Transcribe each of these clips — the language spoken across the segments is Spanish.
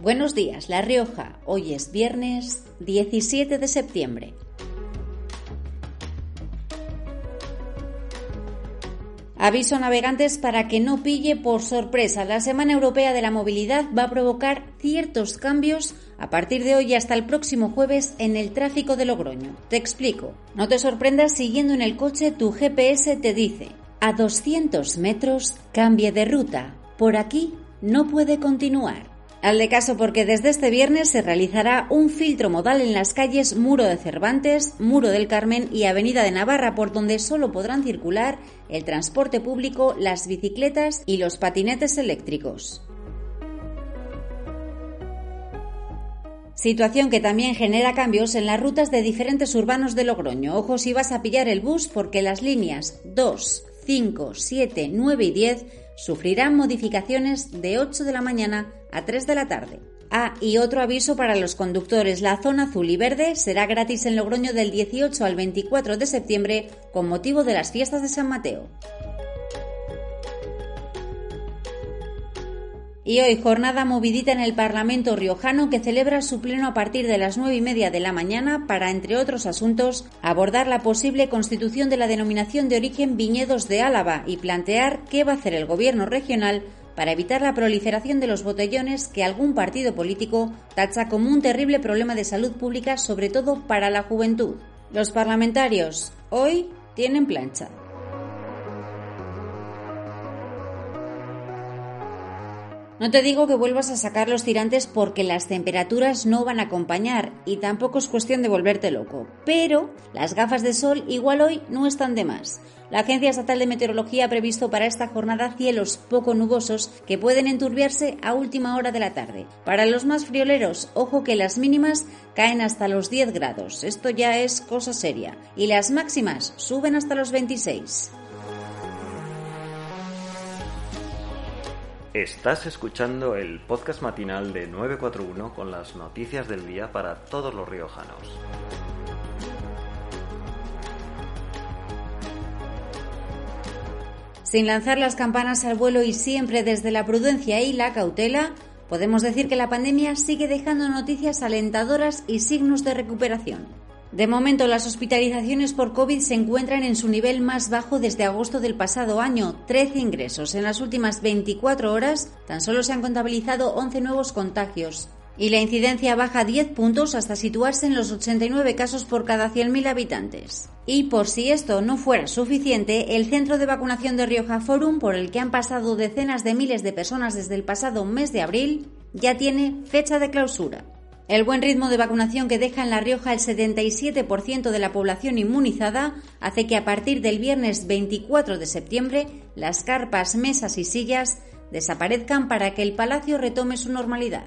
Buenos días, La Rioja. Hoy es viernes 17 de septiembre. Aviso a navegantes para que no pille por sorpresa. La Semana Europea de la Movilidad va a provocar ciertos cambios a partir de hoy hasta el próximo jueves en el tráfico de Logroño. Te explico. No te sorprendas siguiendo en el coche tu GPS te dice a 200 metros cambie de ruta. Por aquí no puede continuar. De caso porque desde este viernes se realizará un filtro modal en las calles Muro de Cervantes, Muro del Carmen y Avenida de Navarra, por donde solo podrán circular el transporte público, las bicicletas y los patinetes eléctricos. Situación que también genera cambios en las rutas de diferentes urbanos de Logroño. Ojo si vas a pillar el bus porque las líneas 2, 5, 7, 9 y 10 sufrirán modificaciones de 8 de la mañana a 3 de la tarde. Ah, y otro aviso para los conductores. La zona azul y verde será gratis en Logroño del 18 al 24 de septiembre con motivo de las fiestas de San Mateo. Y hoy jornada movidita en el Parlamento riojano que celebra su pleno a partir de las nueve y media de la mañana para, entre otros asuntos, abordar la posible constitución de la denominación de origen Viñedos de Álava y plantear qué va a hacer el gobierno regional para evitar la proliferación de los botellones que algún partido político tacha como un terrible problema de salud pública, sobre todo para la juventud. Los parlamentarios hoy tienen plancha. No te digo que vuelvas a sacar los tirantes porque las temperaturas no van a acompañar y tampoco es cuestión de volverte loco, pero las gafas de sol igual hoy no están de más. La Agencia Estatal de Meteorología ha previsto para esta jornada cielos poco nubosos que pueden enturbiarse a última hora de la tarde. Para los más frioleros, ojo que las mínimas caen hasta los 10 grados, esto ya es cosa seria, y las máximas suben hasta los 26. Estás escuchando el podcast matinal de 941 con las noticias del día para todos los riojanos. Sin lanzar las campanas al vuelo y siempre desde la prudencia y la cautela, podemos decir que la pandemia sigue dejando noticias alentadoras y signos de recuperación. De momento, las hospitalizaciones por COVID se encuentran en su nivel más bajo desde agosto del pasado año, 13 ingresos. En las últimas 24 horas, tan solo se han contabilizado 11 nuevos contagios. Y la incidencia baja 10 puntos hasta situarse en los 89 casos por cada 100.000 habitantes. Y por si esto no fuera suficiente, el centro de vacunación de Rioja Forum, por el que han pasado decenas de miles de personas desde el pasado mes de abril, ya tiene fecha de clausura. El buen ritmo de vacunación que deja en La Rioja el 77% de la población inmunizada hace que a partir del viernes 24 de septiembre las carpas, mesas y sillas desaparezcan para que el palacio retome su normalidad.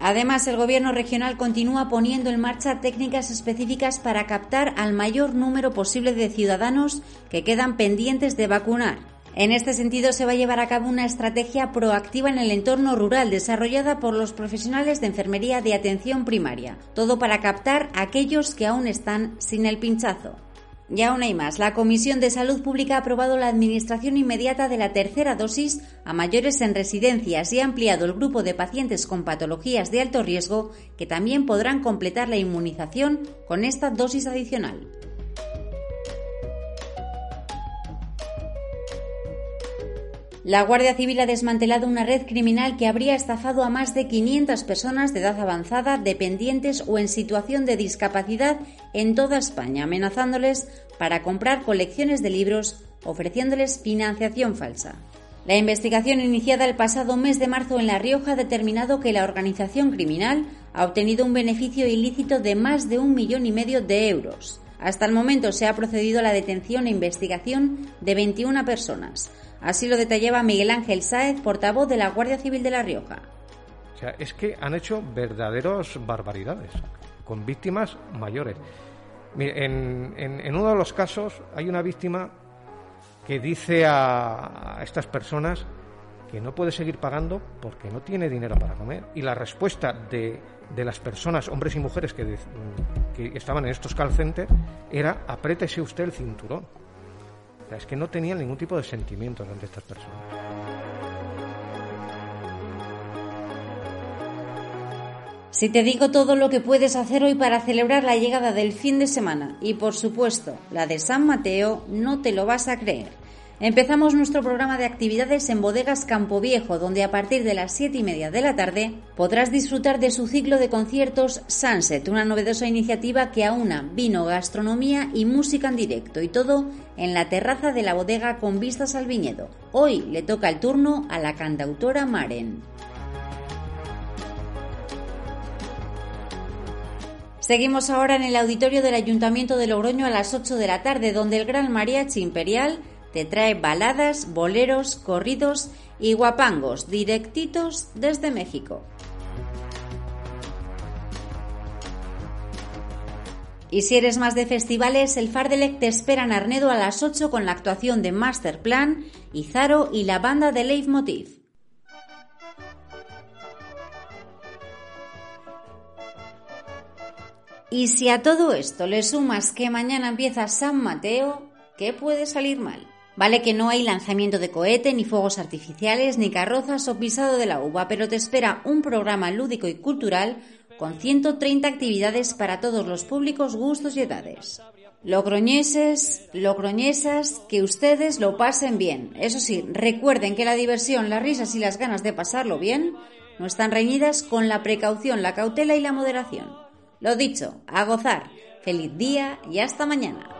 Además, el Gobierno regional continúa poniendo en marcha técnicas específicas para captar al mayor número posible de ciudadanos que quedan pendientes de vacunar. En este sentido, se va a llevar a cabo una estrategia proactiva en el entorno rural desarrollada por los profesionales de enfermería de atención primaria, todo para captar a aquellos que aún están sin el pinchazo. Y aún hay más. La Comisión de Salud Pública ha aprobado la administración inmediata de la tercera dosis a mayores en residencias y ha ampliado el grupo de pacientes con patologías de alto riesgo que también podrán completar la inmunización con esta dosis adicional. La Guardia Civil ha desmantelado una red criminal que habría estafado a más de 500 personas de edad avanzada, dependientes o en situación de discapacidad en toda España, amenazándoles para comprar colecciones de libros, ofreciéndoles financiación falsa. La investigación iniciada el pasado mes de marzo en La Rioja ha determinado que la organización criminal ha obtenido un beneficio ilícito de más de un millón y medio de euros. Hasta el momento se ha procedido a la detención e investigación de 21 personas. Así lo detallaba Miguel Ángel Sáez, portavoz de la Guardia Civil de La Rioja. O sea, es que han hecho verdaderos barbaridades con víctimas mayores. En, en, uno de los casos hay una víctima que dice a, estas personas que no puede seguir pagando porque no tiene dinero para comer. Y la respuesta de, de las personas, hombres y mujeres que, que estaban en estos call centers, era aprétese usted el cinturón. Es que no tenían ningún tipo de sentimientos ante estas personas. Si te digo todo lo que puedes hacer hoy para celebrar la llegada del fin de semana y por supuesto la de San Mateo, no te lo vas a creer. Empezamos nuestro programa de actividades en Bodegas Campo Viejo, donde a partir de las 7 y media de la tarde podrás disfrutar de su ciclo de conciertos Sunset, una novedosa iniciativa que aúna vino, gastronomía y música en directo, y todo en la terraza de la bodega con vistas al viñedo. Hoy le toca el turno a la cantautora Maren. Seguimos ahora en el auditorio del Ayuntamiento de Logroño a las 8 de la tarde, donde el Gran Mariachi Imperial te trae baladas, boleros, corridos y guapangos directitos desde México. Y si eres más de festivales, el Fardelec te espera en Arnedo a las 8 con la actuación de Masterplan, Izaro y la banda de Leitmotiv. Y si a todo esto le sumas que mañana empieza San Mateo, ¿qué puede salir mal? Vale que no hay lanzamiento de cohete, ni fuegos artificiales, ni carrozas o pisado de la uva, pero te espera un programa lúdico y cultural con 130 actividades para todos los públicos, gustos y edades. Logroñeses, logroñesas, que ustedes lo pasen bien. Eso sí, recuerden que la diversión, las risas y las ganas de pasarlo bien no están reñidas con la precaución, la cautela y la moderación. Lo dicho, a gozar. Feliz día y hasta mañana.